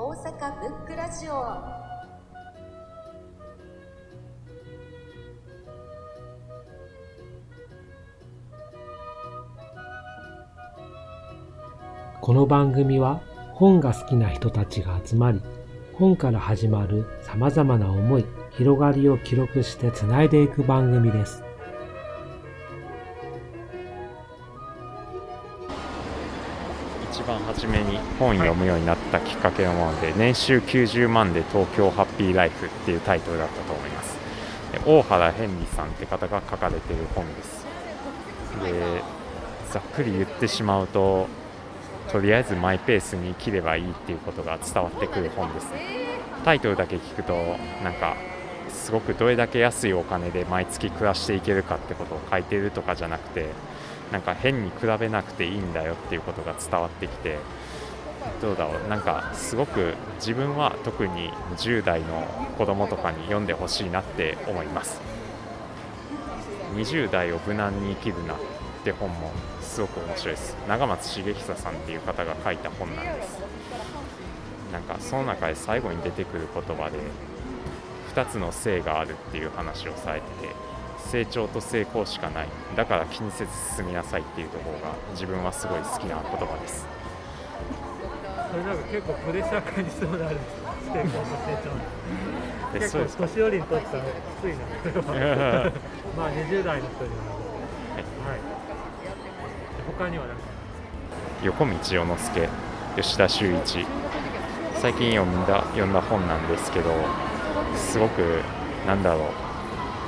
大阪ブックラジオこの番組は本が好きな人たちが集まり本から始まる様々な思い、広がりを記録してつないでいく番組です。番初めに。本読むようになったきっかけのもので年収90万で東京ハッピーライフっていうタイトルだったと思います。大原ヘンリーさんって方が書かれている本です。でざっくり言ってしまうととりあえずマイペースに生きればいいっていうことが伝わってくる本です。ねタイトルだけ聞くとなんかすごくどれだけ安いお金で毎月暮らしていけるかってことを書いてるとかじゃなくてなんか変に比べなくていいんだよっていうことが伝わってきてどうだろう。なんかすごく自分は特に10代の子供とかに読んでほしいなって思います。20代を無難に生きるなって本もすごく面白いです。長松茂久さんっていう方が書いた本なんです。なんかその中で最後に出てくる言葉で2つの性があるっていう話をされてて成長と成功しかない。だから気にせず進みなさいっていうところが自分はすごい好きな言葉です。それなんか結構プレッシャー感じそうになるんですよ成功と成長。え結構年寄りにとってはきついなそれはまあ20代の人には。はい。他にはなんか横道世之助吉田修一。最近読んだ読んだ本なんですけどすごくなんだろう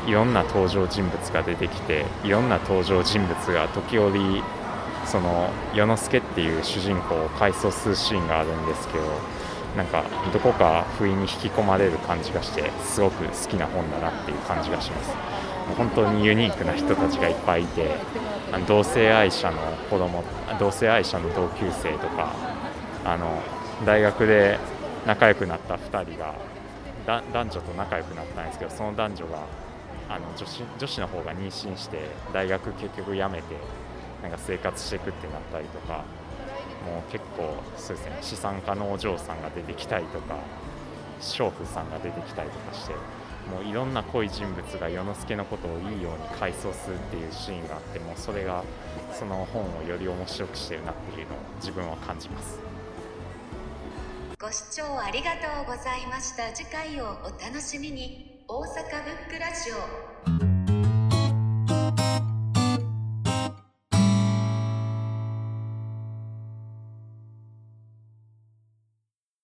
いろんな登場人物が出てきていろんな登場人物が時折その世之助っていう主人公を回想するシーンがあるんですけどなんかどこか不意に引き込まれる感じがしてすごく好きな本だなっていう感じがします。本当にユニークな人たちがいっぱいいてあの同性愛者の子供同性愛者の同級生とかあの大学で仲良くなった2人が男女と仲良くなったんですけどその男女があの女子女子の方が妊娠して大学結局辞めてなんか生活していくってなったりとかもう結構そうですね資産家のお嬢さんが出てきたりとか娼婦さんが出てきたりとかしてもういろんな濃い人物が世之助のことをいいように回想するっていうシーンがあってもうそれがその本をより面白くしてるなっていうのを自分は感じます。ご視聴ありがとうございました。次回をお楽しみに。大阪ブックラジオ。